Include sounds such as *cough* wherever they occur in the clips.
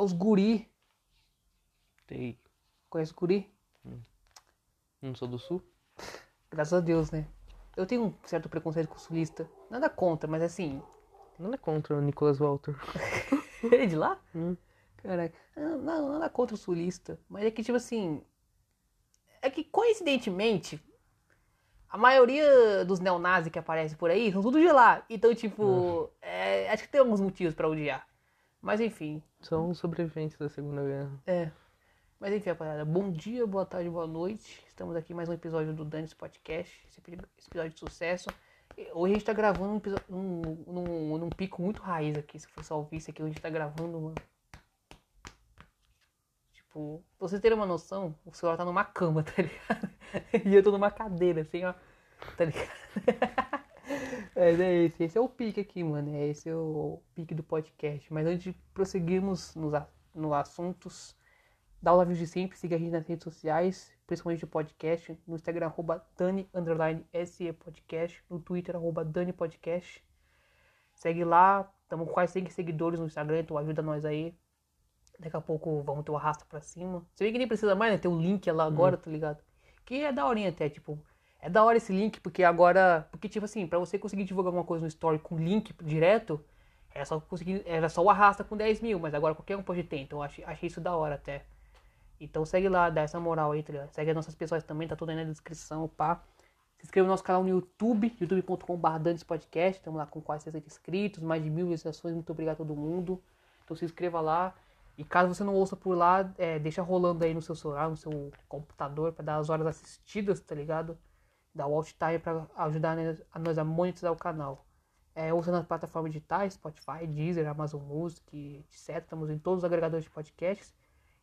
os guri. Sei. Conhece guri? Não sou do sul? Graças a Deus, né? Eu tenho um certo preconceito com o sulista. Nada contra, mas assim. Nada contra o Nicholas Walter. *laughs* Ele é de lá? Hum. Caralho. Não, não, nada contra o sulista. Mas é que, tipo assim. É que coincidentemente. A maioria dos neonazis que aparecem por aí são tudo de lá. Então, tipo. é, acho que tem alguns motivos pra odiar. Mas enfim. São sobreviventes da Segunda Guerra. É. Mas enfim, rapaziada. Bom dia, boa tarde, boa noite. Estamos aqui mais um episódio do Danis Podcast. Esse epi- esse episódio de sucesso. Hoje a gente tá gravando um num, num, num pico muito raiz aqui. Se você só ouvir isso aqui, hoje a gente tá gravando, mano. Tipo, pra vocês terem uma noção, o celular tá numa cama, *laughs* tá ligado? E eu tô numa cadeira, assim, ó. Tá ligado? *laughs* Mas é esse, esse é o pique aqui, mano. É esse é o pique do podcast. Mas antes de prosseguirmos nos, a- nos assuntos, dá o like de sempre, siga a gente nas redes sociais, principalmente o podcast, no Instagram, arroba Dani, underline, SE Podcast, no Twitter, arroba Dani Podcast. Segue lá, estamos com quase 100 seguidores no Instagram, então ajuda nós aí. Daqui a pouco vamos ter o arrasta pra cima. Você vê que nem precisa mais, né? Tem um link lá agora, tá ligado? Que é da horinha até, tipo. É da hora esse link, porque agora. Porque, tipo assim, pra você conseguir divulgar alguma coisa no story com link direto, era só, conseguir, era só o arrasta com 10 mil, mas agora qualquer um pode ter. Então achei, achei isso da hora até. Então segue lá, dá essa moral aí, tá ligado? Segue as nossas pessoas também, tá tudo aí na descrição, pá. Se inscreva no nosso canal no YouTube, youtube.com.br Dantes Podcast. Estamos lá com quase 60 inscritos, mais de mil visualizações. Muito obrigado a todo mundo. Então se inscreva lá. E caso você não ouça por lá, é, deixa rolando aí no seu celular, no seu computador, pra dar as horas assistidas, tá ligado? Dá o alt time pra ajudar a nós a monetizar o canal. É, ouça nas plataformas digitais, Spotify, Deezer, Amazon Music, etc. Estamos em todos os agregadores de podcasts.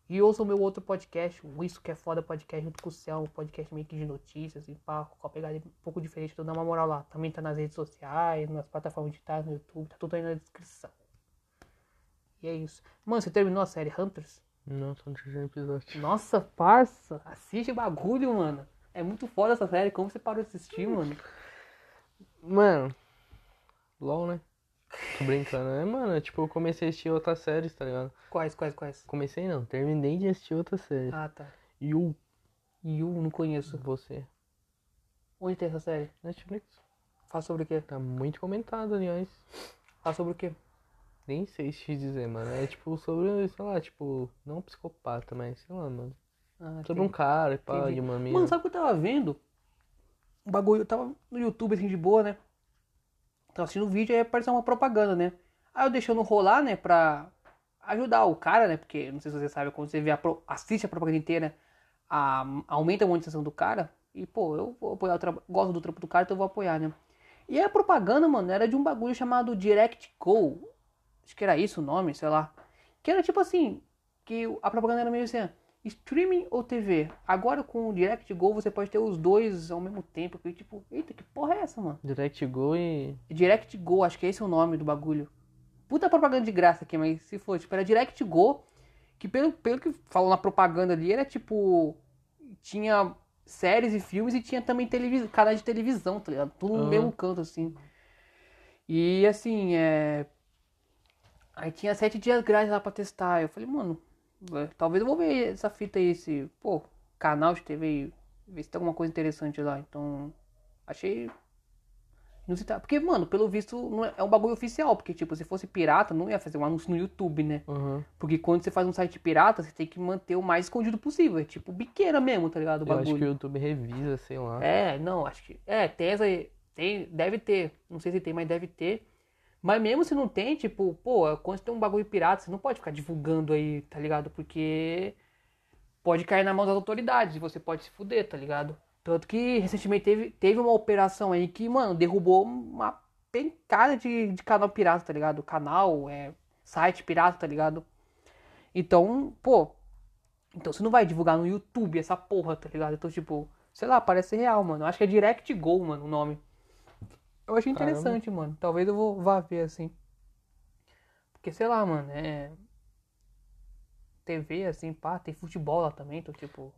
E ouça o meu outro podcast, o Isso Que É Foda Podcast, junto com o Céu, um podcast meio que de notícias, e pá, com a pegada um pouco diferente, então dá uma moral lá. Também tá nas redes sociais, nas plataformas digitais, no YouTube, tá tudo aí na descrição. E é isso. Mano, você terminou a série Hunters? Não, só no terceiro episódio. Nossa, parça, assiste bagulho, mano. É muito foda essa série, como você parou de assistir, mano? Mano, LOL, né? Tô brincando, né? Mano, tipo, eu comecei a assistir outras séries, tá ligado? Quais, quais, quais? Comecei não, terminei de assistir outras séries. Ah, tá. O Yu, não conheço. você? Onde tem essa série? Netflix. Fala sobre o quê? Tá muito comentado, aliás. Fala sobre o quê? Nem sei te dizer, mano. É tipo sobre, sei lá, tipo, não psicopata, mas sei lá, mano. Ah, Sobre um cara e pá, de uma mina. Mano, sabe o que eu tava vendo? Um bagulho, eu tava no YouTube assim de boa, né? Tava assistindo o vídeo e aí apareceu uma propaganda, né? Aí eu deixando rolar, né, pra ajudar o cara, né? Porque, não sei se você sabe, quando você vê a pro- assiste a propaganda inteira, a- aumenta a monetização do cara. E, pô, eu vou apoiar o trabalho, gosto do trampo do cara, então eu vou apoiar, né? E aí a propaganda, mano, era de um bagulho chamado Direct Go. Acho que era isso o nome, sei lá. Que era tipo assim, que a propaganda era meio assim, streaming ou TV? Agora com o Direct Go você pode ter os dois ao mesmo tempo. Que tipo, eita, que porra é essa, mano? Direct Go e. Direct Go, acho que esse é o nome do bagulho. Puta propaganda de graça aqui, mas se for, tipo, era Direct Go, que pelo, pelo que falou na propaganda ali, era tipo. Tinha séries e filmes e tinha também televis... canais de televisão, tá ligado? Tudo no Aham. mesmo canto, assim. E assim, é. Aí tinha sete dias grátis lá pra testar. Eu falei, mano, é, talvez eu vou ver essa fita aí, esse, pô, canal de TV, ver se tem alguma coisa interessante lá. Então, achei inusitado. Porque, mano, pelo visto, não é, é um bagulho oficial. Porque, tipo, se fosse pirata, não ia fazer um anúncio no YouTube, né? Aham. Porque quando você faz um site pirata, você tem que manter o mais escondido possível. É tipo biqueira mesmo, tá ligado? O Eu acho bagulho. que o YouTube revisa, sei lá. É, não, acho que. É, tem essa. Tem, deve ter. Não sei se tem, mas deve ter. Mas mesmo se não tem, tipo, pô, quando tem um bagulho pirata, você não pode ficar divulgando aí, tá ligado? Porque pode cair na mão das autoridades e você pode se fuder, tá ligado? Tanto que recentemente teve, teve uma operação aí que, mano, derrubou uma pencada de, de canal pirata, tá ligado? Canal, é, site pirata, tá ligado? Então, pô, então você não vai divulgar no YouTube essa porra, tá ligado? Então, tipo, sei lá, parece real, mano. Eu acho que é Direct Go, mano, o nome. Eu achei Caramba. interessante, mano. Talvez eu vou vá ver assim. Porque, sei lá, mano, é. TV, assim, pá, tem futebol lá também, então, tipo.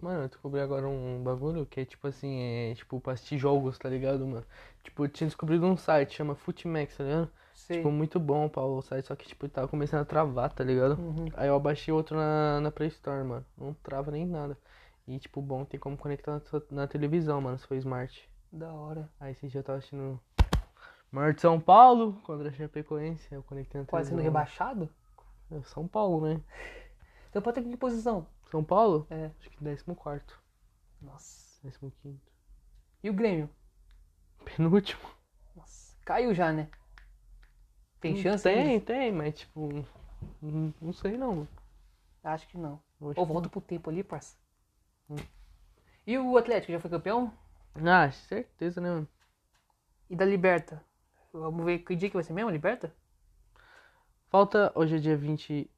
Mano, eu descobri agora um bagulho que é tipo assim, é tipo pra assistir jogos, tá ligado, mano? Tipo, eu tinha descobrido um site, chama Futimax, tá ligado? Sei. Tipo, muito bom pra o site, só que, tipo, tava começando a travar, tá ligado? Uhum. Aí eu abaixei outro na, na Play Store, mano. Não trava nem nada. E, tipo, bom, tem como conectar na, na televisão, mano, se for smart. Da hora. Aí esse dia eu tava assistindo Maior de São Paulo contra a Chapecoense. Eu conectei na Quase sendo televisão. rebaixado? É, São Paulo, né? Então pode ter que posição. São Paulo? É. Acho que 14. Nossa. 15. E o Grêmio? Penúltimo. Nossa. Caiu já, né? Tem chance? Tem, deles? tem, mas tipo. Não, não sei não. Acho que não. Ou volta pro tempo ali, parça. Hum. E o Atlético já foi campeão? Ah, certeza, né, mano? E da Liberta? Vamos ver que dia que vai ser mesmo, Liberta? Falta. Hoje é dia 20.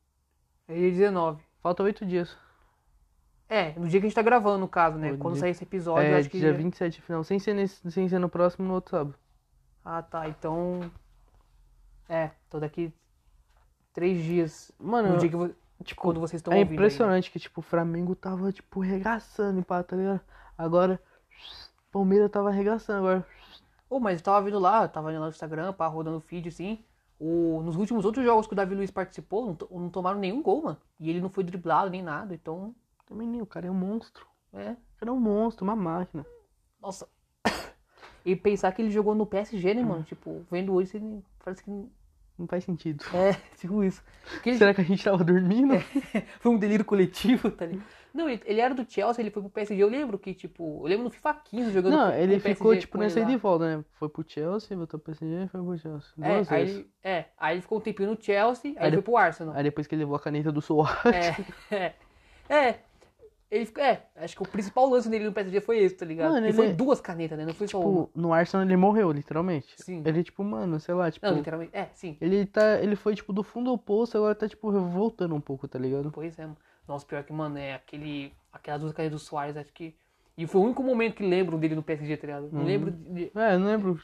É dia 19. Falta 8 dias. É, no dia que a gente tá gravando, no caso, né? Quando dia- sair esse episódio, eu é acho que. dia já- 27 final. Sem ser, nesse, sem ser no próximo, no outro sábado. Ah, tá. Então. É, tô daqui três dias. Mano, no dia que tipo, quando vocês estão é ouvindo. aí, né? impressionante que, tipo, o Flamengo tava, tipo, regaçando, pá, tá ligado? Agora, Palmeiras tava arregaçando agora. Ô, mas eu tava vendo lá, tava indo lá no Instagram, pá, rodando o feed assim. O, nos últimos outros jogos que o Davi Luiz participou, não, não tomaram nenhum gol, mano. E ele não foi driblado nem nada, então. Também nem, o cara é um monstro. É. O cara é um monstro, uma máquina. Nossa. *coughs* E pensar que ele jogou no PSG, né, mano? Tipo, vendo hoje, você parece que. Não faz sentido. É, *laughs* tipo isso. *laughs* Ele- Será que a gente tava dormindo? *laughs* Foi um delírio coletivo, tá ligado? Não, ele, ele era do Chelsea, ele foi pro PSG. Eu lembro que, tipo, eu lembro no FIFA 15 jogando Não, ele ficou, PSG tipo, ele nessa ida lá. e volta, né? Foi pro Chelsea, voltou pro PSG e foi pro Chelsea. É, Duas aí, vezes. ele- é, aí ele ficou um tempinho no Chelsea, aí, Aí foi de- pro Arsenal. Aí depois que ele levou a caneta do Soares. É, *laughs* é, é. Ele é, acho que o principal lance dele no PSG foi esse, tá ligado? Mano, e ele foi é- duas canetas, né? Não foi só uma. Tipo, no Arsenal ele morreu, literalmente. Sim. Ele, tipo, mano, sei lá, tipo. Não, literalmente. É, sim. Ele tá. Ele foi, tipo, do fundo ao poço, agora tá, tipo, voltando um pouco, tá ligado? Pois é, mano. Nossa, pior que, mano, é aquele. Aquelas duas canetas do Soares, acho que. E foi o único momento que lembro dele no PSG, tá ligado? Não Uhum. lembro de. É, não lembro.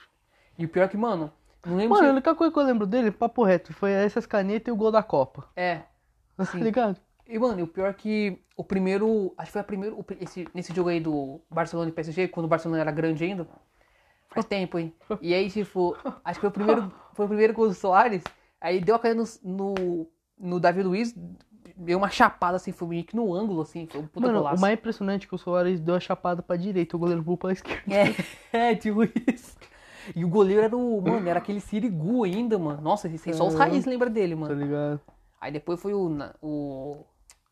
E o pior que, mano, não lembro Mano, a se. única coisa que eu lembro dele, papo reto, foi essas canetas e o gol da Copa. É. *laughs* Tá ligado? E, mano, e o pior que o primeiro. Acho que foi a primeiro. o pri- Esse, nesse jogo aí do Barcelona e PSG, quando o Barcelona era grande ainda. Faz tempo, hein? E aí, tipo, acho que foi o primeiro. Foi o primeiro com o Soares. Aí deu a caneta no, no, no Davi Luiz. Deu uma chapada assim, foi meio que no ângulo, assim. Foi um puta Mano, golaço. o mais impressionante é que o Soares deu a chapada pra direita, o goleiro pulou pra esquerda. É, *laughs* é, tipo isso. E o goleiro era o. Mano, era aquele Sirigu ainda, mano. Nossa, esse- só os raízes lembra dele, Tá mano. ligado? Aí depois foi o, o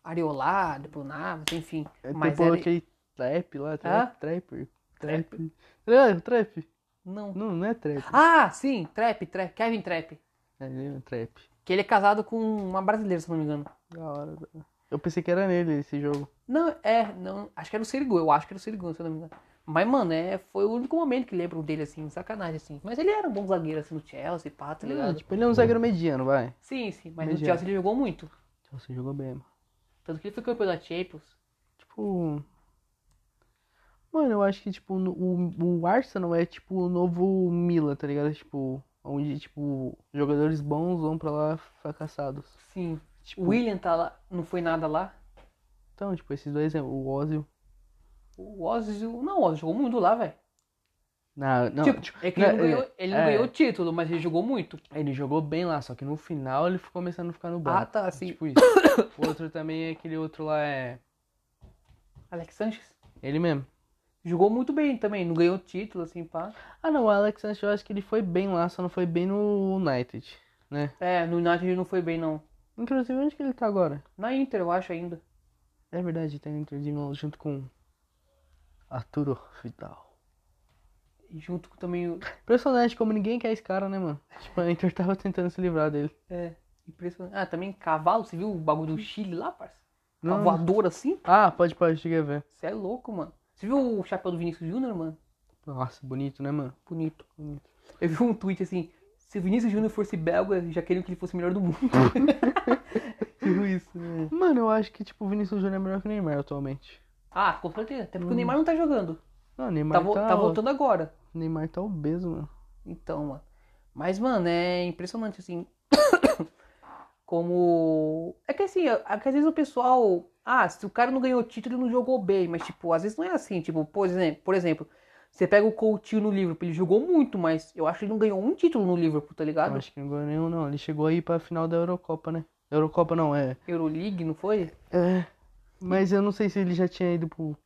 Ariolá, depois o Navas, enfim. É, Mas depois era... aquele trap lá, Hã? trap, trapper. Trap. Tá ligado? Trap. Não. Não, não é trap. Ah, sim, Trap, Trap, Kevin Trap. É, é trap. Que ele é casado com uma brasileira, se não me engano. Da hora. Eu pensei que era nele esse jogo. Não, é, não, acho que era o Sirigu, eu acho que era o Sirigu, se eu não me engano. Mas, mano, é, foi o único momento que lembro dele, assim, sacanagem, assim. Mas ele era um bom zagueiro, assim, no Chelsea, pá, tá Ah, ligado? tipo, ele é um zagueiro mediano, vai. Sim, sim, mas no Mediano. Chelsea ele jogou muito. Você jogou bem, mano. Tanto que ele foi campeão da Champions. Tipo. Mano, eu acho que, tipo, no- o, o Arsenal é, tipo, o novo Milan, tá ligado? Tipo, onde, tipo, jogadores bons vão pra lá fracassados. Sim. Tipo, O William tá lá, não foi nada lá. Então, tipo, esses dois, é o Ozil. O Ozil, não, o Ozil jogou muito lá, velho. Não, não, Tipo, tipo, é que ele não, né, ganhou, ele não é. ganhou o título, mas ele jogou muito. ele jogou bem lá, só que no final ele ficou começando a ficar no banco. Ah, tá, sim. Tipo *coughs* isso. o outro também é aquele outro lá, é. Alex Sanches Ele mesmo. Jogou muito bem também, não ganhou título, assim, pá. Ah, não, o Alex Sanchez eu acho que ele foi bem lá, só não foi bem no United, né? É, no United ele não foi bem, não. Inclusive, onde que ele tá agora? Na Inter, eu acho ainda. É verdade, tá entre de novo junto com Arturo Vidal. E junto com também o. Impressionante como ninguém quer esse cara, né, mano? *laughs* Tipo, a Inter tava tentando se livrar dele. É, impressionante. Ah, também cavalo, você viu o bagulho do Chile lá, parça? Uma voadora assim? Ah, pode, pode, cheguei a ver. Você é louco, mano. Você viu o chapéu do Vinícius Júnior, mano? Nossa, bonito, né, mano? Bonito. Eu vi um tweet assim, se o Vinícius Júnior fosse belga, já queriam que ele fosse o melhor do mundo. Viu *laughs* isso, né? Mano, eu acho que, tipo, o Vinícius Júnior é melhor que o Neymar atualmente. Ah, com certeza. Até porque o Neymar não tá jogando. Não, o Tá, Neymar vo- tá, tá voltando agora. o Neymar tá obeso, mano. Então, mano. Mas, mano, é impressionante, assim. *coughs* como. É que assim, é que às vezes o pessoal. Ah, se o cara não ganhou título, ele não jogou bem. Mas, tipo, às vezes não é assim. Tipo, por exemplo, por exemplo você pega o Coutinho no Liverpool, ele jogou muito, mas eu acho que ele não ganhou um título no Liverpool, tá Eu ligado? acho que não ganhou nenhum, não. Ele chegou aí pra final da Eurocopa, né? Eurocopa não, é. Euroleague, não foi? É. Mas eu não sei se ele já tinha ido pro.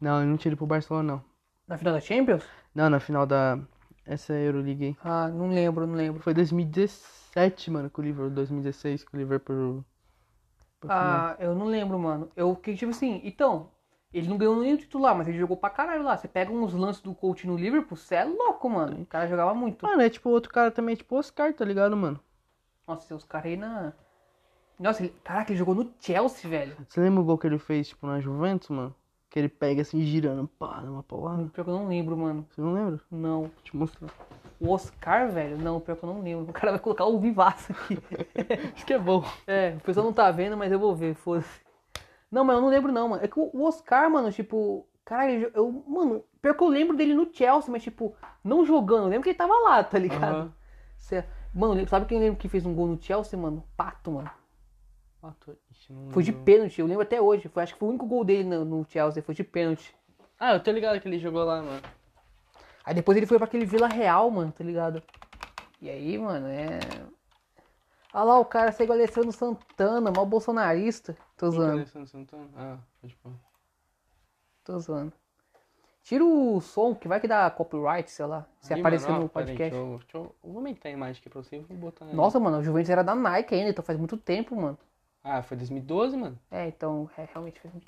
Não, ele não tinha ido pro Barcelona, não. Na final da Champions? Não, na final da. Essa Euroleague aí. Ah, não lembro, não lembro. Foi 2017, mano, com o Liverpool. 2016, com o Liverpool. Final. Ah, eu não lembro, mano. Eu que tipo assim, então, ele não ganhou nenhum titular, mas ele jogou pra caralho lá. Você pega uns lances do Coutinho no Liverpool, você é louco, mano. O cara jogava muito. Mano, é tipo outro cara também, tipo Oscar, tá ligado, mano? Nossa, os caras aí na. Nossa, ele... caraca, ele jogou no Chelsea, velho. Você lembra o gol que ele fez, tipo, na Juventus, mano? Que ele pega assim, girando, pá, dá uma paulada. Pior que eu não lembro, mano. Você não lembra? Não. Vou te mostrar. O Oscar, velho? Não, pior que eu não lembro. O cara vai colocar o vivaço aqui. *laughs* Isso que é bom. É, o pessoal não tá vendo, mas eu vou ver, foda-se. Não, mas eu não lembro não, mano. É que o Oscar, mano, tipo... Caralho, eu... Mano, pior que eu lembro dele no Chelsea, mas tipo... Não jogando. Eu lembro que ele tava lá, tá ligado? Aham. Cê- Mano, sabe quem lembra que fez um gol no Chelsea, mano? Pato, mano. Ixi, não Foi de pênalti, eu lembro até hoje. Foi, acho que foi o único gol dele no, no Chelsea, foi de pênalti. Ah, eu tô ligado que ele jogou lá, mano. Aí depois ele foi pra aquele Vila Real, mano, tá ligado? E aí, mano, é. Olha lá, o cara segue o Alessandro Santana, mal bolsonarista. Tô Quem que é zoando, Alessandro Santana? Ah, pode pôr. tô zoando. Tira o som, que vai que dá copyright, sei lá. Se aparecer mano, ó, no peraí, podcast. deixa eu, deixa eu, vou aumentar a imagem aqui pra você e vou botar. Nossa, mano, o Juventus era da Nike ainda, então faz muito tempo, mano. Ah, foi 2012, mano? É, então, é, realmente muito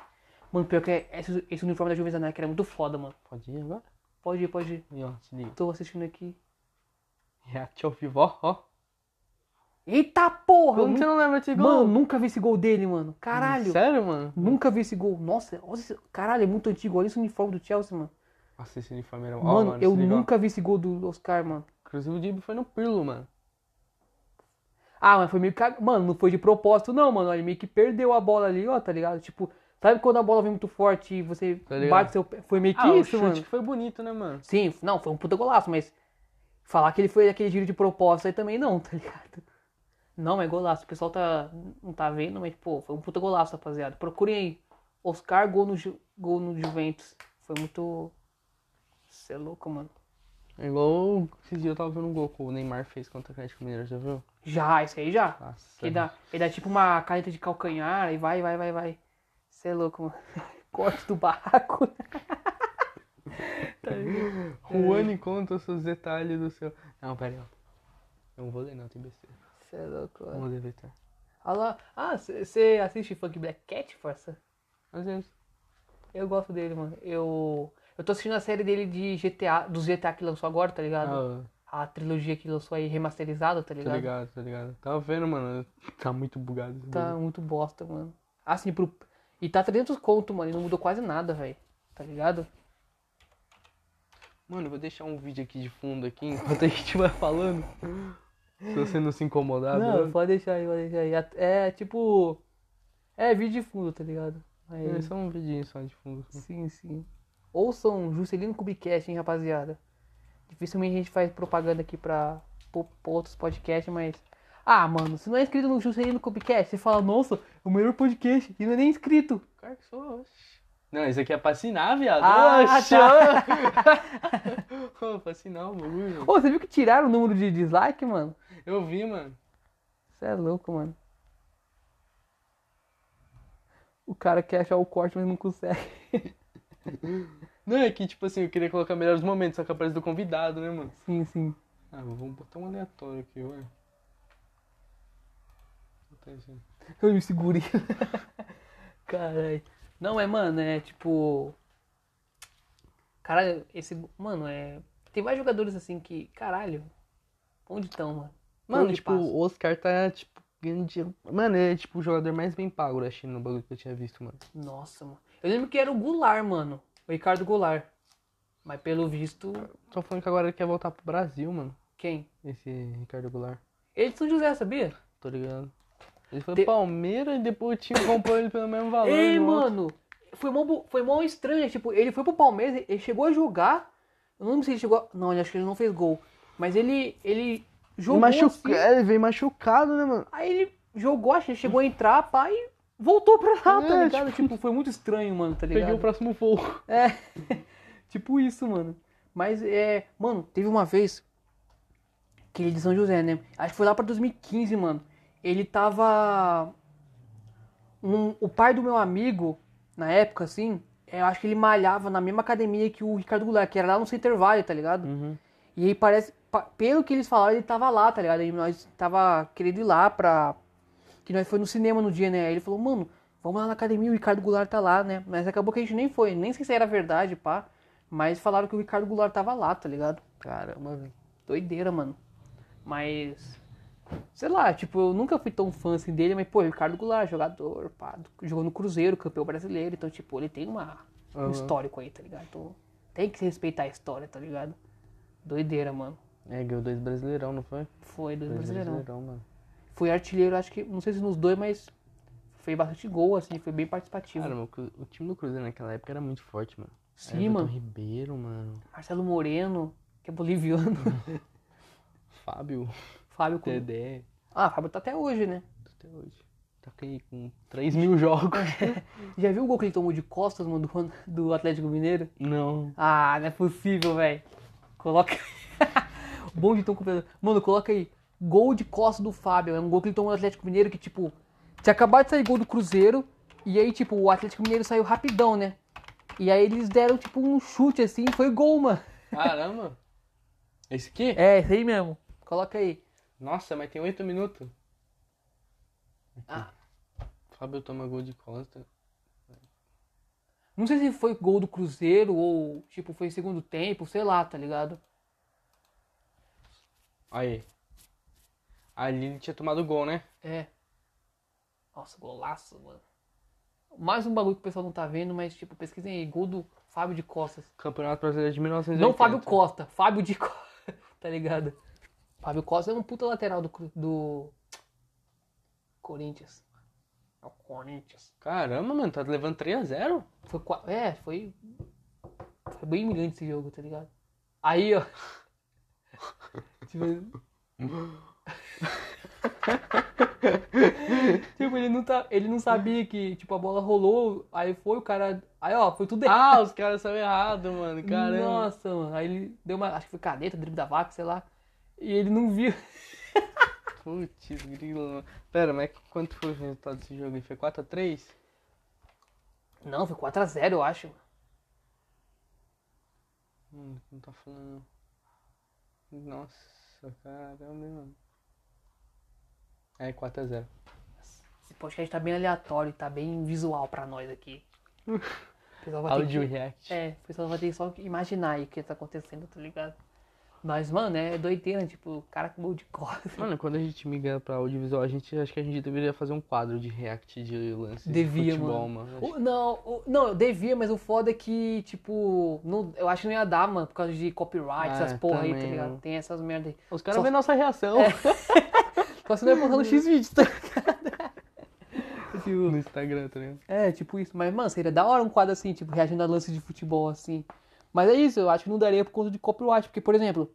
Mano, pior que esse, esse uniforme da Juventus Nike era muito foda, mano. Pode ir agora? Pode ir, pode ir. Aí, ó, se liga. Tô assistindo aqui. *laughs* React ao vivo, ó, ó. Eita porra! Como você não lembra desse gol? Mano, nunca vi esse gol dele, mano. Caralho. Sério, mano? Nunca vi esse gol. Nossa, olha esse... caralho, é muito antigo. Olha esse uniforme do Chelsea, mano. Nossa, esse uniforme era... Mano, mano, eu nunca vi esse gol do Oscar, mano. Inclusive o Dibo foi no Pirlo, mano. Ah, mas foi meio que. Mano, não foi de propósito, não, mano. Ele meio que perdeu a bola ali, ó, tá ligado? Tipo, sabe quando a bola vem muito forte e você Tá bate seu pé? Foi meio que Ah, o isso, chute mano. que foi bonito, né, mano? Sim, não, foi um puta golaço, mas falar que ele foi aquele giro de propósito aí também não, *laughs* tá ligado? Não, é golaço. O pessoal tá, não tá vendo, mas, pô, foi um puta golaço, rapaziada. Procurem aí. Oscar, gol no, Ju- gol no Juventus. Foi muito. Você é louco, mano. É igual esses dias eu tava vendo um gol que o Neymar fez contra o Atlético Mineiro, já viu? Já, isso aí já. Nossa. Que dá, ele dá tipo uma caneta de calcanhar e vai, vai, vai, vai. Você é louco, mano. *laughs* Corte do barraco. *laughs* tá ligado? Juan conta os seus detalhes do seu... Não, pera aí, ó. Eu não vou ler não, tem besteira. Você é louco, mano. Vamos. Olha lá. Ah, você assiste Funk Black Cat, força? Às vezes. Eu gosto dele, mano. Eu. Eu tô assistindo a série dele de GTA, dos GTA que lançou agora, tá ligado? Ah, A trilogia que lançou aí remasterizada, tá ligado? ligado, tô ligado. Tava vendo, mano. Tá muito bugado esse Tá muito bosta, mano. Assim, pro. E tá 300 conto, mano. E não mudou quase nada, velho. Tá ligado? Mano, eu vou deixar um vídeo aqui de fundo aqui *laughs* enquanto a gente vai falando. Se você não se incomodar, não, beleza? pode deixar aí, pode deixar aí. É tipo. É vídeo de fundo, tá ligado? Aí, É só um vidinho só de fundo. assim. sim, sim. Ouçam Juscelino Kubicast, hein, rapaziada. Dificilmente a gente faz propaganda aqui pra, pra, pra outros podcasts, mas. Ah, mano, se não é inscrito no Juscelino Kubicast, você fala, nossa, é o melhor podcast, e não é nem inscrito. Cara que sou, oxe. Não, isso aqui é pra assinar, viado. Ah, Oxe, tá. *laughs* ô. Ô, pra assinar o bagulho. Ô, você viu que tiraram o número de dislike, mano? Eu vi, mano. Você é louco, mano. O cara quer achar o corte, mas não consegue. *laughs* *laughs* Não, é que, tipo assim, eu queria colocar melhores momentos, só que aparece do convidado, né, mano? Sim, sim. Ah, vamos botar um aleatório aqui. Botar aí. Eu me segurei. *laughs* Caralho. Não, é, mano, é tipo. Caralho, esse. Mano, é. Tem vários jogadores assim que. Caralho. Onde estão, mano? Mano, onde tipo, passa? o Oscar tá, tipo, ganhando dinheiro. Mano, ele é, tipo, o jogador mais bem pago da China no bagulho que eu tinha visto, mano. Nossa, mano. Eu lembro que era o Goulart, mano. O Ricardo Goulart. Mas pelo visto. Tô falando que agora ele quer voltar pro Brasil, mano. Quem? Esse Ricardo Goulart. Ele de São José, sabia? Tô ligado. Ele foi pro Palmeiras e depois o time comprou ele pelo mesmo valor. Ei, outro. mano. Foi mó, foi mó estranho. Tipo, ele foi pro Palmeiras, ele chegou a jogar. Eu não lembro se ele chegou. a- Não, acho que ele não fez gol. Mas ele. Ele jogou. Machuca... assim, ele veio machucado, né, mano? Aí ele jogou, acho que ele chegou a entrar, pá, e voltou pra lá, tá É, ligado? Tipo, foi muito estranho, mano, tá ligado? Peguei o próximo voo. É. *laughs* tipo isso, mano. Mas é. Mano, teve uma vez. Que ele é de São José, né? Acho que foi lá pra 2015, mano. Ele tava. Um, o pai do meu amigo, na época, assim, eu acho que ele malhava na mesma academia que o Ricardo Goulart, que era lá no Center Valley, tá ligado? Uhum. E aí parece. pa- Pelo que eles falaram, ele tava lá, tá ligado? E nós tava querendo ir lá pra. Que nós foi no cinema no dia, né? Aí ele falou, mano, vamos lá na academia, o Ricardo Goulart tá lá, né? Mas acabou que a gente nem foi, nem sei se era verdade, pá. Mas falaram que o Ricardo Goulart tava lá, tá ligado? Caramba, velho. Doideira, mano. Mas. Sei lá, tipo, eu nunca fui tão fã assim dele, mas, pô, Ricardo Goulart, jogador, pá, jogou no Cruzeiro, campeão brasileiro, então, tipo, ele tem uma, um Aham. histórico aí, tá ligado? Então, tem que respeitar a história, tá ligado? Doideira, mano. É, ganhou dois brasileirão, não foi? Foi dois Dois brasileirão. brasileirão, mano. Foi artilheiro, acho que, não sei se nos dois, mas fez bastante gol, assim, foi bem participativo. Cara, o time do Cruzeiro naquela época era muito forte, mano. Sim, Everton mano. Ribeiro, mano. Marcelo Moreno, que é boliviano. *laughs* Fábio, Fábio com... Dedé, Ah, Fábio tá até hoje, né? até hoje. Tá aí com 3 mil jogos. *laughs* Já viu o gol que ele tomou de costas, mano, do, do Atlético Mineiro? Não. Ah, não é possível, velho. Coloca. *laughs* Bom de tão completo. Mano, coloca aí. Gol de costas do Fábio. É um gol que ele tomou no Atlético Mineiro que, tipo, tinha acabado de sair gol do Cruzeiro. E aí, tipo, o Atlético Mineiro saiu rapidão, né? E aí eles deram, tipo, um chute assim. Foi gol, mano. Caramba. Esse aqui? É, esse aí mesmo. Coloca aí. Nossa, mas tem 8 minutos. Ah. Fábio toma gol de costa. Não sei se foi gol do Cruzeiro ou, tipo, foi segundo tempo, sei lá, tá ligado? Aí. Ali ele tinha tomado gol, né? É. Nossa, golaço, mano. Mais um bagulho que o pessoal não tá vendo, mas, tipo, pesquisem aí. Gol do Fábio de Costas. Campeonato Brasileiro de 1980. Não Fábio Costa, Fábio de Costa, *laughs* tá ligado? Fábio Costa é um puta lateral do, do Corinthians. É o Corinthians. Caramba, mano, tá levando 3x0? Foi, é, foi, foi bem humilhante esse jogo, tá ligado? Aí, ó. *laughs* tipo, *laughs* tipo, ele não, tá, ele não sabia que, tipo, a bola rolou, aí foi o cara, aí ó, foi tudo errado. Ah, os caras são errados, mano. Caramba. Nossa, mano. Aí ele deu uma. Acho que foi caneta, drible da vaca, sei lá. E ele não viu. *laughs* Putz, grilo. mano. Pera, mas quanto foi o resultado desse jogo aí? Foi 4x3? Não, foi 4x0, eu acho. Hum, não tá falando. Nossa, caramba, mano. É 4x0. Esse podcast tá bem aleatório, tá bem visual pra nós aqui. *laughs* O pessoal vai ter Audio que- react. É, o pessoal vai ter só que imaginar aí o que tá acontecendo, tá ligado? Mas, mano, é doideira, tipo, o cara com gol de costas. *laughs* Mano, quando a gente migra pra audiovisual, a gente acho que a gente deveria fazer um quadro de react de lances Devia, de futebol, mano. mano. O- não, o- não, eu devia, mas o foda é que, tipo, não, eu acho que não ia dar, mano, por causa de copyright, Ah, essas porra aí, tá também, ligado? não. Tem essas merda aí. Os caras Só- vêem nossa reação *laughs* Só se não ia postar no X-Vídeos, tá ligado? *laughs* Tipo, no Instagram, tá ligado? É, tipo isso. Mas, mano, seria da hora um quadro assim, tipo, reagindo a lances de futebol, assim. Mas é isso, eu acho que não daria por conta de copyright. Porque, por exemplo,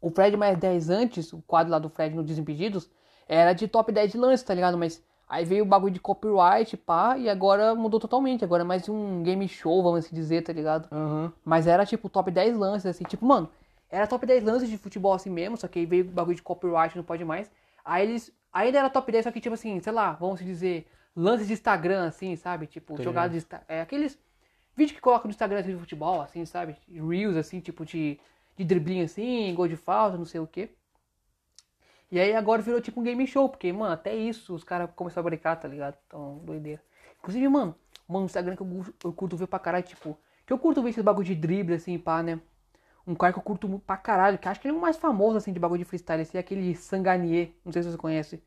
o Fred mais 10 antes, o quadro lá do Fred no Desimpedidos, era de top 10 de lances, tá ligado? Mas aí veio o bagulho de copyright, pá, e agora mudou totalmente. Agora é mais um game show, vamos assim dizer, tá ligado? Aham. Mas era tipo top 10 lances, assim, tipo, mano, era top 10 lances de futebol assim mesmo, só que aí veio bagulho de copyright, não pode mais. Aí eles. Ainda era top 10, só que tipo assim, sei lá, vamos dizer, lances de Instagram, assim, sabe? Tipo, Tô jogadas de Insta- É aqueles vídeos que colocam no Instagram assim, de futebol, assim, sabe? Reels, assim, tipo de, de driblinho assim, gol de falta, não sei o quê. E aí agora virou tipo um game show, porque, mano, até isso os caras começaram a brincar, tá ligado? Então, doideira. Inclusive, mano, mano, no Instagram que eu, eu curto ver pra caralho, tipo, que eu curto ver esse bagulho de drible, assim, pá, né? Um cara que eu curto pra caralho, que acho que ele é o mais famoso, assim, de bagulho de freestyle, assim, é aquele Sanganier, não sei se você conhece.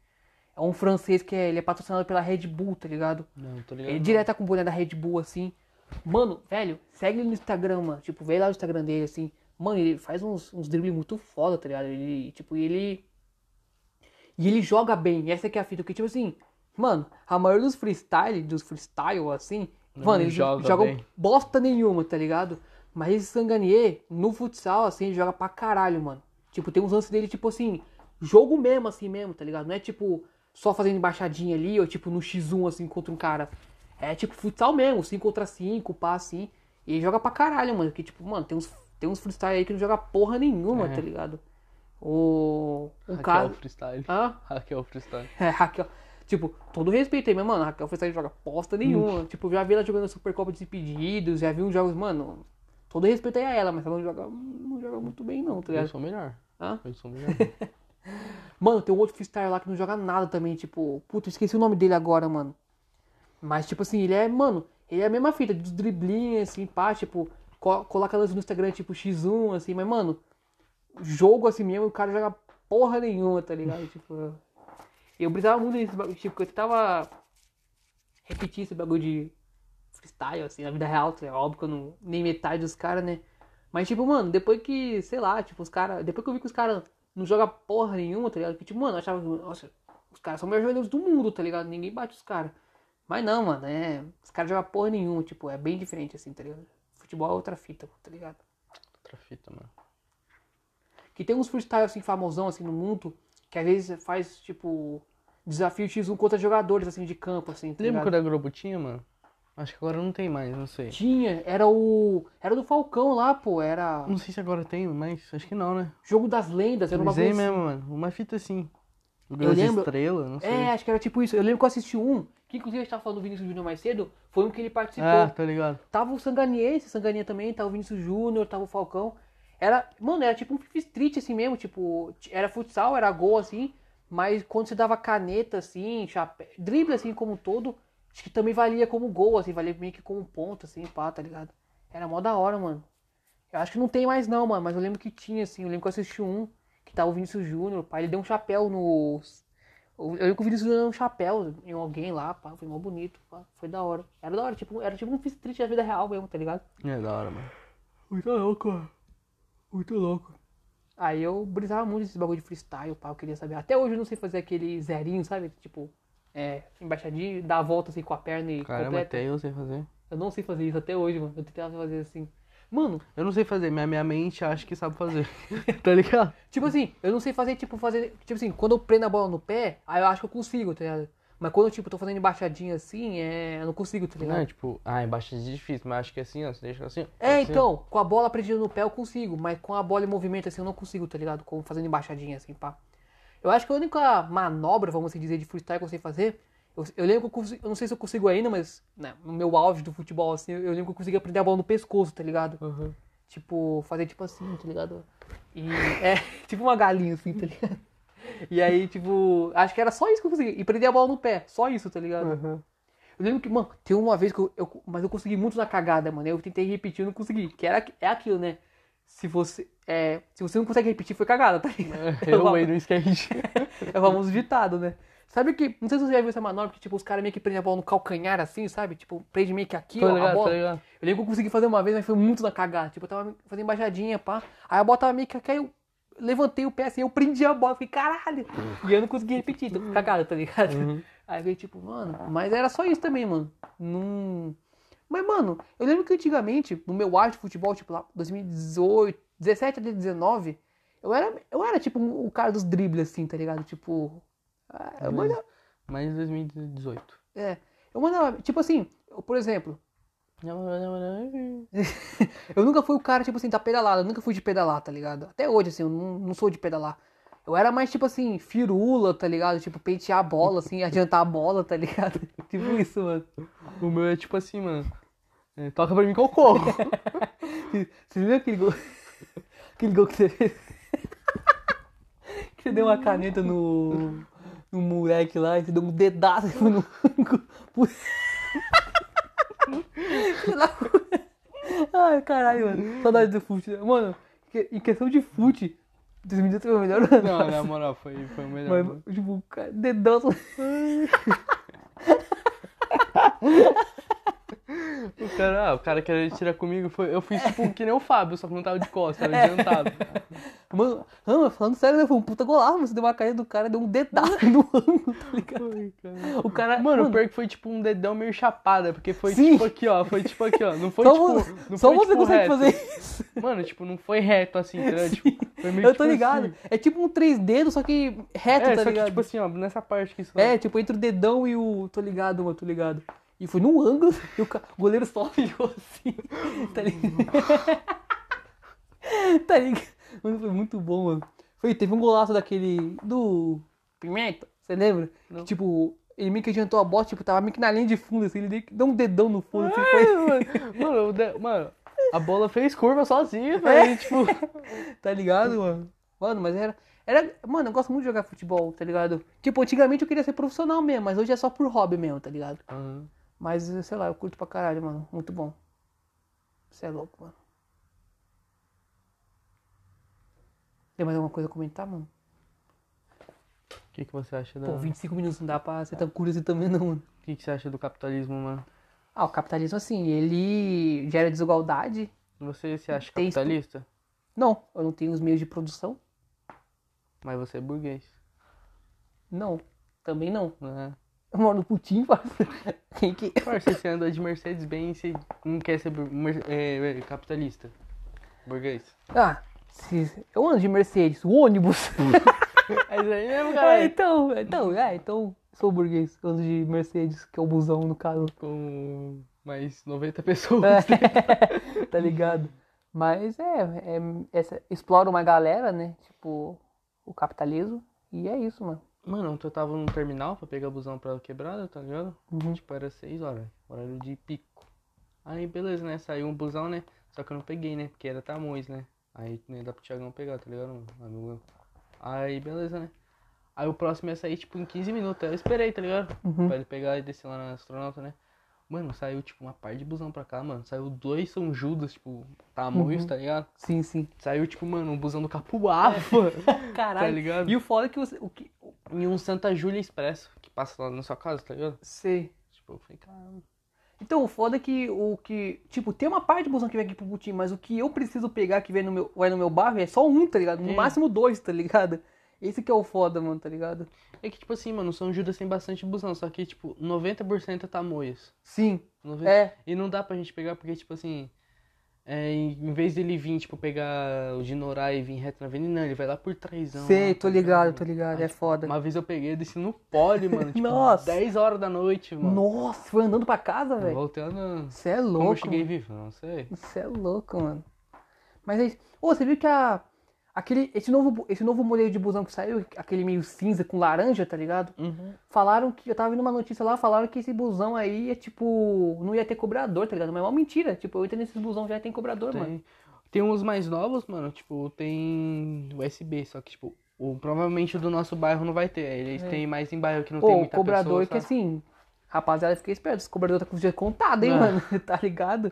É um francês que é, ele é patrocinado pela Red Bull, tá ligado? Não, tô ligado. Ele não. direto com o boné da Red Bull, assim. Mano, velho, segue ele no Instagram, mano. Tipo, vê lá o Instagram dele, assim. Mano, ele faz uns, uns dribles muito foda, tá ligado? Ele, tipo, ele. E ele joga bem. Essa que é a fita. Porque, tipo assim, mano, a maioria dos freestyle, dos freestyle, assim. Não mano, ele joga joga bosta nenhuma, tá ligado? Mas esse Sanganier, no futsal, assim, ele joga pra caralho, mano. Tipo, tem uns lances dele, tipo assim, jogo mesmo, assim mesmo, tá ligado? Não é tipo, só fazendo embaixadinha ali, ou tipo no X1, assim, contra um cara. É tipo futsal mesmo, 5 contra 5, pá, assim. E ele joga pra caralho, mano. Que tipo, mano, tem uns, Tem uns freestyle aí que não joga porra nenhuma, É. tá ligado? O. Um Raquel cara. Freestyle. Hã? Raquel Freestyle. *laughs* É, Raquel. Tipo, todo respeito aí, mas, mano, a Raquel Freestyle joga bosta nenhuma. Tipo, já vi ela jogando Supercopa de Desimpedidos, já vi uns jogos, mano. Todo respeito aí a ela, mas ela não joga, não joga muito bem, não, tá Eu ligado? sou melhor. Hã? Eu sou melhor. *laughs* Mano, tem um outro freestyle lá que não joga nada também, tipo, puta, eu esqueci o nome dele agora, mano. Mas, tipo assim, ele é, mano, ele é a mesma fita, dos driblinhos, assim, pá, tipo, co coloca elas no Instagram, tipo, X1, assim, mas, mano, jogo assim mesmo, o cara joga porra nenhuma, tá ligado? tipo, eu brisava muito nesse bagulho, tipo, eu tentava repetir esse bagulho de freestyle, assim, na vida real, é óbvio que eu não, nem metade dos caras, né? Mas, tipo, mano, depois que, sei lá, tipo, os caras. Depois que eu vi que os caras não jogam porra nenhuma, tá ligado? Que, tipo, mano, eu achava nossa, os caras são os melhores jogadores do mundo, tá ligado? Ninguém bate os caras. Mas não, mano, é. Os caras jogam porra nenhuma, tipo, é bem diferente, assim, tá ligado? Futebol é outra fita, tá ligado? Outra fita, mano. Que tem uns freestyle, assim, famosão, assim, no mundo, que às vezes faz, tipo, desafio X1 contra jogadores, assim, de campo, assim, tá Lembra quando a Globo tinha, mano? Acho que agora não tem mais, não sei. Tinha, era o. Era do Falcão lá, pô, era. Não sei se agora tem, mas acho que não, né? Jogo das lendas, era um bagulho. aí assim. mesmo, mano. Uma fita assim. O Grande lembro- Estrela, não sei. É, acho que era tipo isso. Eu lembro que eu assisti um, que inclusive a gente tava falando do Vinícius Júnior mais cedo, foi um que ele participou. Ah, tá ligado. Tava o Sanganiense, Sanganinha também, tava o Vinícius Júnior, tava o Falcão. Era, mano, era tipo um FIFA Street assim mesmo, tipo, era futsal, era gol assim, mas quando você dava caneta assim, chapéu, drible assim como um todo, acho que também valia como gol, assim, valia meio que como ponto, assim, pá, tá ligado? Era mó da hora, mano. Eu acho que não tem mais não, mano, mas eu lembro que tinha, assim, eu lembro que eu assisti um, que tava o Vinícius Júnior, pá, ele deu um chapéu no... Eu lembro que o Vinícius Júnior deu um chapéu em alguém lá, pá, foi mó bonito, pá, foi da hora. Era da hora, tipo, era tipo um Street da vida real mesmo, tá ligado? É da hora, mano. Muito louco, mano. Muito louco. Aí eu brisava muito esse bagulho de freestyle, pá, eu queria saber. Até hoje eu não sei fazer aquele zerinho, sabe? Tipo, é, embaixadinho, dar a volta assim com a perna e Caramba, completa. até eu sei fazer. Eu não sei fazer isso até hoje, mano. Eu tentava fazer assim. Mano, Eu não sei fazer, minha, minha mente acha que sabe fazer. *laughs* tá ligado? tipo assim, eu não sei fazer, tipo, fazer. Tipo assim, quando eu prendo a bola no pé, aí eu acho que eu consigo, tá ligado? Mas quando eu, tipo, tô fazendo embaixadinha assim, é. Eu não consigo, tá ligado? Não é tipo, ah, embaixo é difícil, mas acho que é assim, ó. Você deixa assim. É, assim, então, com a bola prendida no pé eu consigo, mas com a bola em movimento assim eu não consigo, tá ligado? Como fazendo embaixadinha assim, pá. Eu acho que a única manobra, vamos assim dizer, de freestyle que eu sei fazer, eu, eu lembro que eu consigo, eu não sei se eu consigo ainda, mas né, no meu auge do futebol, assim, eu lembro que eu conseguia prender a bola no pescoço, tá ligado? Uhum. Tipo, fazer tipo assim, tá ligado? E *laughs* é, tipo uma galinha assim, tá ligado? E aí, tipo, acho que era só isso que eu conseguia. E prender a bola no pé, só isso, tá ligado? Uhum. Eu lembro que, mano, tem uma vez que eu, eu- Mas eu consegui muito na cagada, mano. Eu tentei repetir, eu não consegui. Que era, é aquilo, né? Se você. É, se você não consegue repetir, foi cagada, tá ligado? É *laughs* o Eu aí no skate. *laughs* é o famoso ditado, né? Sabe que. Não sei se você já viu essa manobra que, tipo, os caras meio que prendem a bola no calcanhar assim, sabe? Tipo, prende meio que aqui, Tô ó, a ligado, bola. tô ligado. Eu lembro que eu consegui fazer uma vez, mas foi muito na cagada. Tipo, eu tava fazendo embaixadinha, pá. Aí a bola tava meio que aqui, aí eu levantei o pé assim, eu prendi a bola, fiquei, caralho! E eu não consegui repetir, tô cagada, tá ligado? Uhum. Aí eu fiquei tipo, mano, mas era só isso também, mano. Não. Mas, mano, eu lembro que antigamente, no meu ar de futebol, tipo lá, 2018, 17 até 19, eu era, eu era tipo um- o cara dos dribles, assim, tá ligado? Tipo. ah, Eu mandava, Mas 2018. é, eu mandava, tipo assim, eu, por exemplo, *laughs* eu nunca fui o cara, tipo assim, da pedalada. Eu nunca fui de pedalar, tá ligado? Até hoje, assim, eu não, não sou de pedalar. Eu era mais, tipo assim, firula, tá ligado? Tipo, pentear a bola, assim, adiantar a bola, tá ligado? *laughs* tipo isso, mano. O meu é tipo assim, mano. É, toca pra mim que eu corro. Você viu aquele gol? *laughs* Aquele gol que você fez? *laughs* que você deu uma caneta no. no moleque lá e você deu um dedaço e *laughs* no. Ai, caralho, mano. Saudade do fute. Mano, em questão de fute, 2018 foi o melhor ano. Não, na moral, foi, foi o melhor. Mas, tipo, cara, dedão. O cara, ah, o cara queria tirar comigo, foi, eu fiz tipo que nem o Fábio, só que não tava de costas, era adiantado. *laughs* Mano, falando sério, né? Foi um puta golaço. Você deu uma caneta do cara, deu um dedaço no *laughs* ângulo, tá ligado? Cara. O cara. Mano, o pior que foi tipo um dedão meio chapada, porque foi Sim. tipo aqui, ó. Foi tipo aqui, ó. Não foi só tipo. você, Não só foi, você tipo, consegue reto. fazer isso. Mano, tipo, não foi reto assim, entendeu? Tipo, foi meio Eu tipo tô ligado. assim. É tipo um três dedos, só que reto, É, tá só ligado? que tipo assim, ó, nessa parte aqui só. É, tipo, entre o dedão e o. Tô ligado, mano, tô ligado. E foi num ângulo *laughs* e o, goleiro só *laughs* olhou assim. Tá ligado? *laughs* tá ligado? Mano, foi muito bom, mano. Foi, teve um golaço daquele. Do. Pimenta, você lembra? Que, tipo, ele meio que adiantou a bola, tipo, tava meio que na linha de fundo, assim, ele deu um dedão no fundo, assim, É, foi. mano, mano, mano, a bola fez curva sozinha, velho. Tipo, Tá ligado, mano? Mano, mas era. Era. Mano, eu gosto muito de jogar futebol, tá ligado? Tipo, antigamente eu queria ser profissional mesmo, mas hoje é só por hobby mesmo, tá ligado? Aham. Mas, sei lá, eu curto pra caralho, mano. Muito bom. Você é louco, mano. Tem mais alguma coisa a comentar, mano? O que, que você acha da. Pô, 25 minutos não dá pra ser tão curioso também, não, mano. O que, que você acha do capitalismo, mano? Ah, o capitalismo, assim, ele gera desigualdade. Você se acha Tem capitalista? Não, eu não tenho os meios de produção. Mas você é burguês, Não, também não. né? Eu moro no Putin, parceiro. Quem que... *laughs* Parça, você anda de Mercedes-Benz e não quer ser é, é, capitalista? Burguês? Ah, se... eu ando de Mercedes, o ônibus. *laughs* É isso aí mesmo, É, cara. então, então, é, então, sou burguês. Eu ando de Mercedes, que é o busão, no caso. Com mais 90 pessoas. É, *laughs* tá ligado? Mas é, é essa, explora uma galera, né? Tipo, o capitalismo. E é isso, mano. Mano, ontem eu tava no terminal pra pegar busão pra quebrada, tá ligado? Uhum. Tipo, era 6 horas, horário de pico. Aí, beleza, né? Saiu um busão, né? Só que eu não peguei, né? Porque era Tamoios, né? Aí nem dá pro Thiagão pegar, tá ligado? Um amigo meu. Aí, beleza, né? Aí o próximo ia sair, tipo, em 15 minutos. Aí eu esperei, tá ligado? Uhum. Pra ele pegar e descer lá na astronauta, né? Mano, saiu, tipo, uma par de busão pra cá, mano. Saiu dois São Judas, tipo, Tamoios, Uhum. tá ligado? Sim, sim. Saiu, tipo, mano, um busão do Capuava, *laughs* Caralho. tá ligado? E o foda é que você. O que. E um Santa Júlia Expresso, que passa lá na sua casa, tá ligado? Sei. Tipo, eu falei, caramba. Então, o foda é que o que. Tipo, tem uma parte de busão que vem aqui pro Putin, mas o que eu preciso pegar que vem no meu, vai no meu bairro é só um, tá ligado? No É. máximo dois, tá ligado? Esse que é o foda, mano, tá ligado? É que, tipo assim, mano, São Judas tem bastante busão, só que, tipo, 90% é Tamoios. Sim. 90... É. E não dá pra gente pegar porque, tipo assim, é, em vez dele vir, tipo, pegar o de Norá e vir reto na avenida, não, ele vai lá por trêsão. Sei, lá, tô tá ligado, tô ligado. É foda. Uma vez eu peguei e desci no pole, mano, *laughs* tipo, Nossa. 10 horas da noite, mano. Nossa, foi andando pra casa, Eu velho? voltei andando. Você é Como eu louco. cheguei vivo, não sei. Você é louco, mano. Mas é isso. Ô, você viu que a. Aquele, esse, novo, esse novo modelo de busão que saiu, aquele meio cinza com laranja, tá ligado? Uhum. Falaram que. Eu tava vendo uma notícia lá, falaram que esse busão aí é tipo. Não ia ter cobrador, tá ligado? Mas é uma mentira. Tipo, eu entro nesses busão já tem cobrador, mano. Tem, tem uns mais novos, mano, tipo, tem USB, só que, tipo, o, provavelmente o do nosso bairro não vai ter. Eles É. têm mais em bairro que não tem Pô, o muita cobrador pessoa, que sabe? assim. Rapaziada, fiquei esperto. Esse cobrador tá com o dia contado, hein, É. mano? *laughs* tá ligado?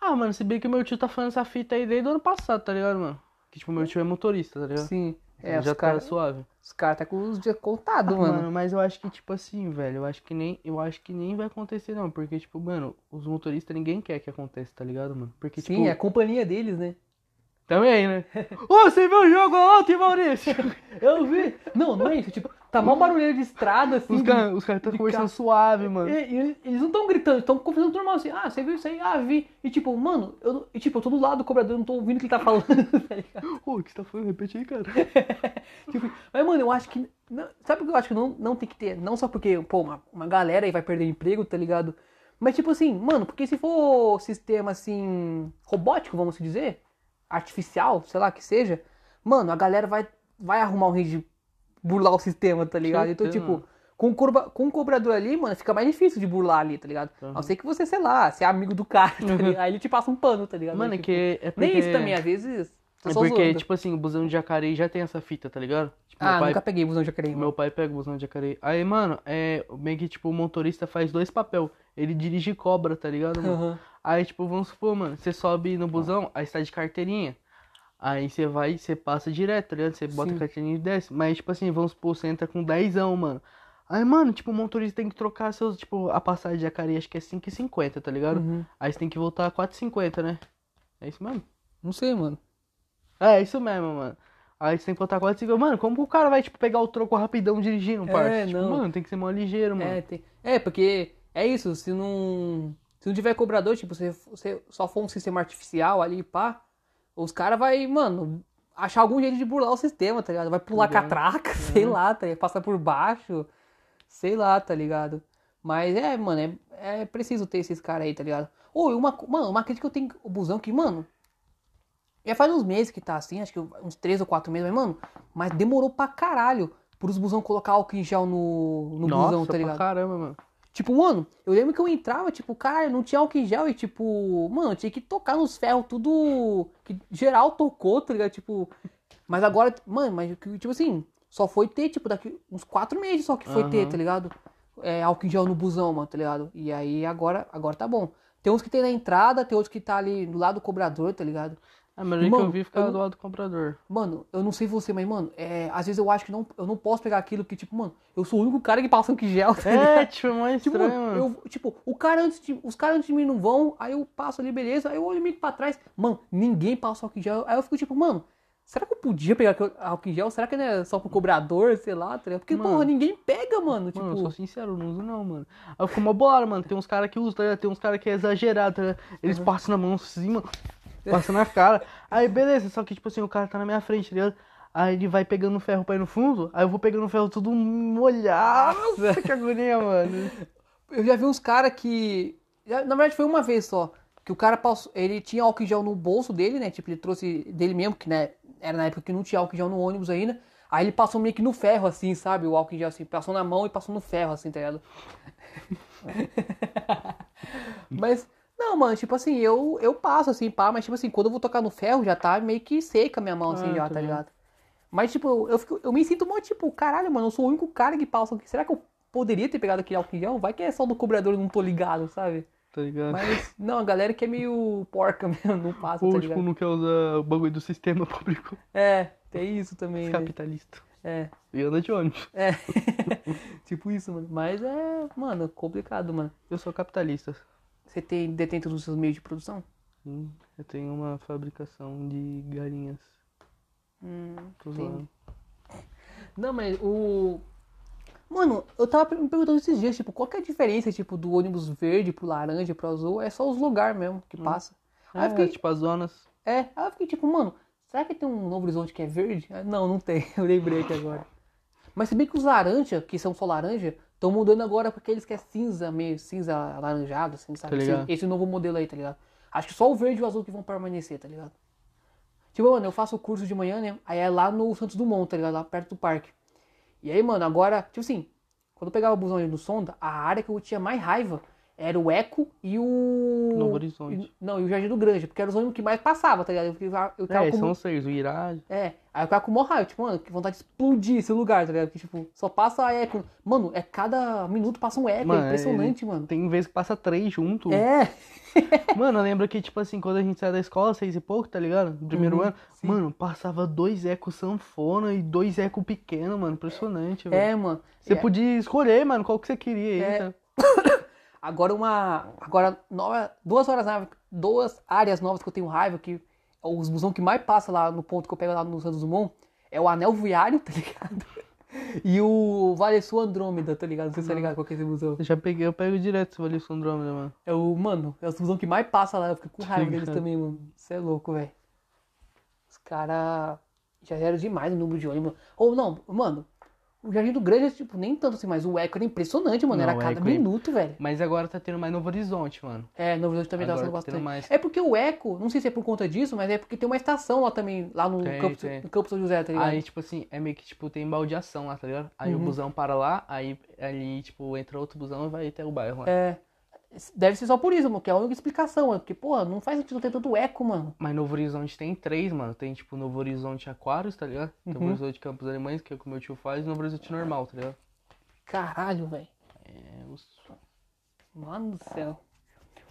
Ah, mano, se bem que o meu tio tá falando essa fita aí desde o ano passado, tá ligado, mano? Que, tipo, meu tio é motorista, tá ligado? Sim. É, Ele os já tá caras suave. os cara tá com os dias contados, Ah, mano. mano, mas eu acho que, tipo assim, velho, eu acho que nem, eu acho que nem vai acontecer, não. Porque, tipo, mano, os motoristas ninguém quer que aconteça, tá ligado, mano? Porque, Sim, tipo, é a companhia deles, né? Também, né? *laughs* Ô, você viu o jogo ontem, Maurício? *laughs* Eu vi. Não, não é isso. Tipo, tá mó barulheiro de estrada, assim. Os caras os cara tão de conversando suave, mano. E- e eles não estão gritando, estão conversando normal assim. Ah, você viu isso aí? Ah, vi. E tipo, mano, eu, e, tipo, eu tô do lado do cobrador, eu não tô ouvindo o que ele tá falando, *laughs* tá ligado? Ô, o que você tá falando? Repete aí, cara. Tipo, mas, mano, eu acho que. não- sabe o que eu acho que não, não tem que ter? Não só porque, pô, uma, uma galera aí vai perder emprego, tá ligado? Mas, tipo assim, mano, porque se for sistema assim. robótico, vamos dizer, artificial, sei lá que seja, mano, a galera vai, vai arrumar um jeito de burlar o sistema, tá ligado? Então, tipo. Com o, corba- com o cobrador ali, mano, fica mais difícil de burlar ali, tá ligado? A não ser que você, sei lá, você é amigo do cara, tá ligado? Aí ele te passa um pano, tá ligado? Mano, é Tipo, que é porque... Nem isso também, às vezes. tô É porque, tipo assim, o busão de Jacareí já tem essa fita, tá ligado? Tipo, ah, pai, nunca peguei busão de jacaré. mano. meu pai pega o busão de Jacareí. Aí, mano, é bem que, tipo, o motorista faz dois papel. Ele dirige cobra, tá ligado, mano? Aham. Aí, tipo, vamos supor, mano, você sobe no busão, aí você tá de carteirinha. Aí você vai, você passa direto, tá ligado? Você bota Sim. a carteirinha e desce. Mas, tipo assim, vamos supor, você entra com dezão, mano. Aí, mano, tipo, o motorista tem que trocar seus, tipo, a passagem de Jacareí acho que é 5,50, tá ligado? Uhum. Aí você tem que voltar a 4,50, né? É isso mesmo? Não sei, mano. É, isso mesmo, mano. Aí você tem que voltar 4,50. Mano, como que o cara vai, tipo, pegar o troco rapidão dirigindo, parça? É, tipo, não. mano, tem que ser mó ligeiro, mano. É, tem... é, porque é isso, se não. Se não tiver cobrador, tipo, se você só for um sistema artificial ali, pá, os caras vai, mano, achar algum jeito de burlar o sistema, tá ligado? Vai pular Entendeu? catraca, *laughs* sei lá, tá ligado? Passar por baixo, sei lá, tá ligado? Mas é, mano, é, é preciso ter esses caras aí, tá ligado? Ou uma, mano, uma crítica que eu tenho o busão que, mano, Já faz uns meses que tá assim, acho que uns três ou quatro meses, mas, mano, mas demorou pra caralho pros busão colocar álcool em gel no, no Nossa, busão, tá pra ligado? caramba, mano. Tipo, mano, eu lembro que eu entrava, tipo, cara, não tinha álcool em gel e, tipo, mano, tinha que tocar nos ferros tudo que geral tocou, tá ligado? Tipo, mas agora, mano, mas, tipo assim, só foi ter, tipo, daqui uns quatro meses só que foi ter, Aham. tá ligado? É, álcool em gel no busão, mano, tá ligado? E aí agora, agora tá bom. Tem uns que tem na entrada, tem outros que tá ali do lado do cobrador, tá ligado? A que Mano, eu vi ficava eu do lado do comprador. Mano, eu não sei você, mas, mano, é, às vezes eu acho que não, eu não posso pegar aquilo que, tipo, mano, eu sou o único cara que passa álcool em gel, tá? É, tipo, é mais Tipo, estranho, mano. eu, tipo, o cara antes de, os caras antes de mim não vão, aí eu passo ali, beleza, aí eu olho meio que pra trás, mano, ninguém passa álcool em gel, aí eu fico tipo, mano, será que eu podia pegar álcool em gel? Será que não é só pro cobrador, sei lá, tá? Porque, Mano. porra, ninguém pega, mano, tipo, Mano, eu sou sincero, eu não uso não, mano. Aí eu fico mó bolado, mano. Tem uns caras que usam, tá? Tem uns caras que é exagerado, tá? Eles Uhum. passam na mão assim, mano. Passam na cara. Aí, beleza, só que, tipo assim, o cara tá na minha frente, tá ligado? Aí ele vai pegando o ferro pra ir no fundo, aí eu vou pegando o ferro tudo molhado. Nossa, *laughs* que agonia, mano. eu já vi uns caras que, na verdade foi uma vez só, que o cara passou, ele tinha álcool em gel no bolso dele, né, tipo, ele trouxe dele mesmo, que, né, era na época que não tinha álcool em gel no ônibus ainda, aí ele passou meio que no ferro, assim, sabe, o álcool em gel, assim, passou na mão e passou no ferro, assim, tá ligado? *laughs* Mas, não, mano, tipo assim, eu, eu passo assim, pá, mas tipo assim, quando eu vou tocar no ferro, já tá meio que seca a minha mão, assim, Ah, já, tá bom. ligado? Mas, tipo, eu, fico, eu me sinto mó, tipo, caralho, mano, eu sou o único cara que passa aqui. Será que eu poderia ter pegado aquele álcool em gel? Vai que é só do cobrador, eu não tô ligado, sabe? Tá ligado? Mas, não, a galera que é meio porca *laughs* mesmo, não passa, Ou, tá tipo, não quer usar o bagulho do sistema *laughs* público É, tem isso também, né? capitalista. É, E anda de ônibus. é. *laughs* tipo isso, mano. Mas é, mano, complicado, mano. Eu sou capitalista. Você tem detém todos os seus meios de produção? Sim, eu tenho uma fabricação de galinhas. Hum, Tô zoando. Não, mas o. Mano, eu tava me perguntando esses dias, tipo, qual que é a diferença, tipo, do ônibus verde pro laranja, pro azul? É só os lugares mesmo que passa. Aí eu É, fiquei, tipo, as zonas. é, aí eu fiquei tipo, mano, será que tem um Novo Horizonte que é verde? Ah, Não, não tem, *laughs* eu lembrei aqui agora. Mas se bem que os laranja, que são só laranja, estão mudando agora pra aqueles que é cinza, meio cinza alaranjado, assim, sabe? Tá esse, esse novo modelo aí, tá ligado? Acho que só o verde e o azul que vão permanecer, tá ligado? Tipo, mano, eu faço o curso de manhã, né? Aí é lá no Santos Dumont, tá ligado? Lá perto do parque. E aí, mano, agora, tipo assim, quando eu pegava o busão ali no Sonda, a área que eu tinha mais raiva era o Eco e o. Novo Horizonte. não, e o Jardim do Granja, porque eram os ônibus que mais passava, tá ligado? Eu ficava, eu ficava É, com são seis. O Irá. é, aí eu ficava com raiva, tipo, mano, que vontade de explodir esse lugar, tá ligado? Que, tipo, só passa eco. Mano, é cada minuto passa um eco, Mano, é impressionante, mano. Tem vezes que passa três junto. É, *laughs* Mano, eu lembro que, tipo assim, quando a gente saiu da escola, seis e pouco, tá ligado? No primeiro Uhum, ano, sim. mano, passava dois eco sanfona e dois eco pequeno, mano. Impressionante, velho. é, mano. Você É, podia escolher, mano, qual que você queria aí, É. tá? *laughs* Agora uma. Agora, nova, duas horas novas, duas áreas novas que eu tenho raiva, que é os busão que mais passa lá no ponto que eu pego lá no Santos Dumont, é o Anel Viário, *laughs* tá ligado? E o Vale Sul Andrômeda, tá ligado? Não sei se tá ligado qual que é esse busão. Eu já peguei, eu pego direto se valer Andrômeda, mano. É o, mano, é os busão que mais passa lá, eu fico com raiva deles também, mano. Você é louco, velho. Os caras já eram demais o número de ônibus. Ou não, mano, o Jardim do Grande, tipo, nem tanto assim, mas o eco era impressionante, mano. Não, era cada é- minuto, velho. Mas agora tá tendo mais Novo Horizonte, mano. É, Novo Horizonte também tá Agora sendo tá tendo bastante. mais. É porque o Eco, não sei se é por conta disso, mas é porque tem uma estação lá também, lá no, Tem, campo, tem. no campo São José, tá ligado? Aí, tipo assim, é meio que, tipo, tem baldeação lá, tá ligado? Aí Uhum. o busão para lá, aí ali, tipo, entra outro busão e vai até o bairro lá. É. Deve ser só por isso, mano, que é a única explicação, mano. Porque, porra, não faz sentido ter tanto eco, mano. Mas Novo Horizonte tem três, mano. Tem, tipo, Novo Horizonte Aquários, tá ligado? Tem Novo Uhum. Horizonte Campos Alemães, que é o que o meu tio faz, e Novo Horizonte Normal, tá ligado? Caralho, velho. É, os... Mano do céu.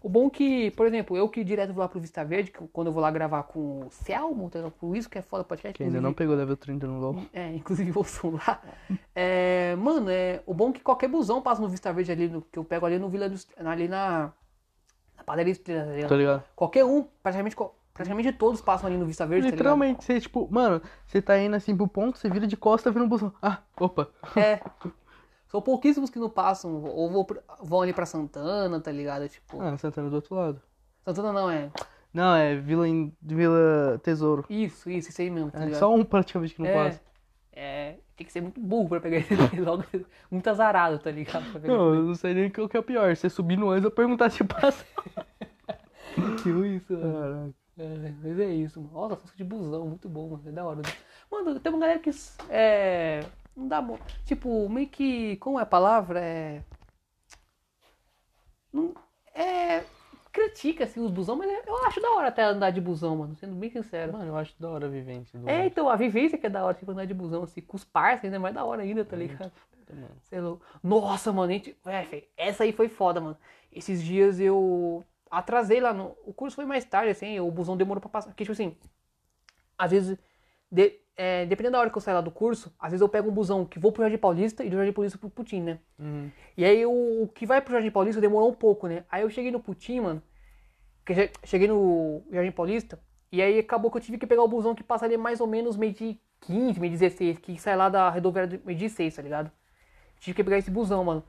O bom que, por exemplo, eu que direto vou lá pro Vista Verde, que quando eu vou lá gravar com o Selmo, tá ligado? por isso que é foda o podcast. Que ainda não pegou level 30 no LoL. É, inclusive *laughs* o som lá. É, mano, é, o bom é que qualquer busão passa no Vista Verde ali, no- que eu pego ali no Vila do, ali na, na padaria Estrela, tá ligado? Tá ligado? Qualquer um, praticamente, praticamente todos passam ali no Vista Verde, tá Literalmente, você, tipo, mano, você tá indo assim pro ponto, você vira de costa, vira um busão. Ah, opa. É. *laughs* São pouquíssimos que não passam, ou vão, ali pra Santana, tá ligado? Tipo, Ah, Santana do outro lado. Santana não, é. Não, é Vila. Vila Tesouro. Isso, isso, isso aí mesmo, tá É ligado? só um praticamente que não é, passa. é, tem que ser muito burro pra pegar esse *laughs* logo, muito azarado, tá ligado? Não, eu não sei nem o que é o pior. Você subir no antes ou perguntar se passa. *laughs* Tipo isso, mano. Caraca. É, mas é isso, mano. Nossa, música de busão, muito bom, mano. É da hora. Mano, tem uma galera que. É. Não dá. mo- Tipo, meio que. Como é a palavra? É. Não. É. Critica, assim, os busão, mas eu acho da hora até andar de busão, mano. Sendo bem sincero. Mano, eu acho da hora a vivência É, então, a vivência que é da hora, tipo, andar de busão, assim, com os parceiros, é mais da hora ainda, tá ligado? mano. Sei lá. Nossa, mano, a gente... é, essa aí foi foda, mano. Esses dias eu atrasei lá no. O curso foi mais tarde, assim, o busão demorou pra passar. Porque, tipo assim, às vezes, de- é, dependendo da hora que eu sair lá do curso, às vezes eu pego um busão que vou pro Jardim Paulista e do Jardim Paulista pro Putim, né? Uhum. E aí o, o que vai pro Jardim Paulista demorou um pouco, né? Aí eu cheguei no Putim, mano. Que che- cheguei no Jardim Paulista. E aí acabou que eu tive que pegar o busão que passa ali mais ou menos meio de 15, meio de 16, que sai lá da rodoviária do meio de 6, tá ligado? Tive que pegar esse busão, mano.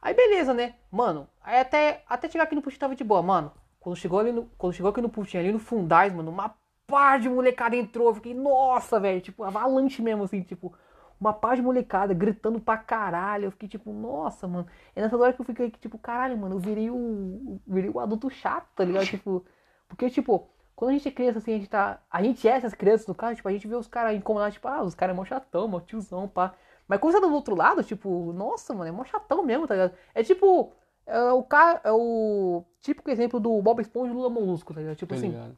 Aí beleza, né? Mano, aí até, até chegar aqui no Putim tava de boa, mano. Quando chegou ali no, quando chegou aqui no Putim, ali no Fundais, mano, uma par de molecada entrou. Eu fiquei, nossa, velho, tipo, avalanche mesmo, assim, tipo, uma par de molecada gritando pra caralho. Eu fiquei tipo, nossa, mano. É nessa hora que eu fiquei tipo, caralho, mano, eu virei o. Virei o adulto chato, tá ligado? Tipo. Porque, tipo, quando a gente é criança, assim, a gente tá. A gente é essas crianças, no caso, tipo, a gente vê os caras incomodados, tipo, ah, os caras é mó chatão, mó tiozão, pá. Mas quando você tá do outro lado, tipo, nossa, mano, é mó chatão mesmo, tá ligado? É tipo. É o cara. É o típico exemplo do Bob Esponja e Lula Molusco, tá ligado? Tipo Tô assim, ligado.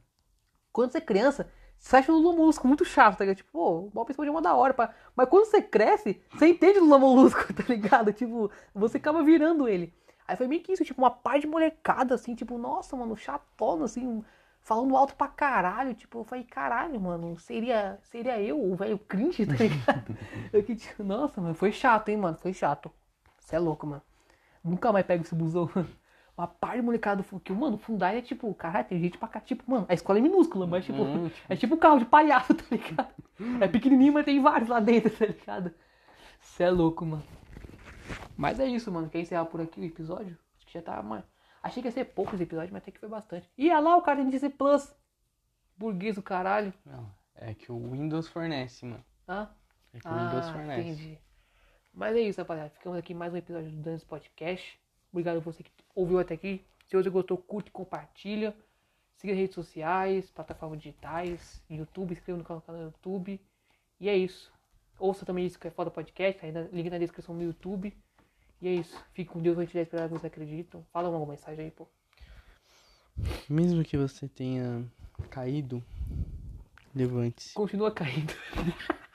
Quando você é criança, você acha o Lula Molusco muito chato, tá ligado? Tipo, pô, o Bob é uma da hora, pá. Mas quando você cresce, você entende o Lula Molusco, *laughs* tá ligado? Tipo, você acaba virando ele. Aí foi meio que isso, tipo, uma par de molecada, assim, tipo, nossa, mano, chatona, assim, falando alto pra caralho. Tipo, eu falei, caralho, mano, seria, seria eu, o velho cringe, tá ligado? *laughs* eu que, tipo, nossa, mano, foi chato, hein, mano, foi chato. Você é louco, mano. Nunca mais pego esse busão, mano. Uma par de molecada do Fundai. Mano, o Fundai é tipo, caralho, tem gente pra cá. Tipo, mano, a escola é minúscula, mas tipo, Hum, é tipo um carro de palhaço, *laughs* tá ligado? É pequenininho, mas tem vários lá dentro, *laughs* tá ligado? Você é louco, mano. Mas é isso, mano. Quer encerrar por aqui o episódio? Acho que já tá, mano. Achei que ia ser poucos episódios, mas até que foi bastante. E olha lá, o cara tem Disney Plus. Burguês do caralho. Não, é que o Windows fornece, mano. Ah, É que o Windows ah fornece. entendi. Mas é isso, rapaziada. Ficamos aqui mais um episódio do Dance Podcast. Obrigado a você que ouviu até aqui. Se você gostou, curte, compartilha. Siga redes sociais, plataformas digitais, YouTube, inscreva no canal do YouTube. E é isso. Ouça também isso que é foda podcast, tá link na descrição do YouTube. E é isso. Fique com Deus, a gente vai esperar que vocês acreditam. Fala uma mensagem aí, pô. Mesmo que você tenha caído, levante-se. Continua caindo. *laughs*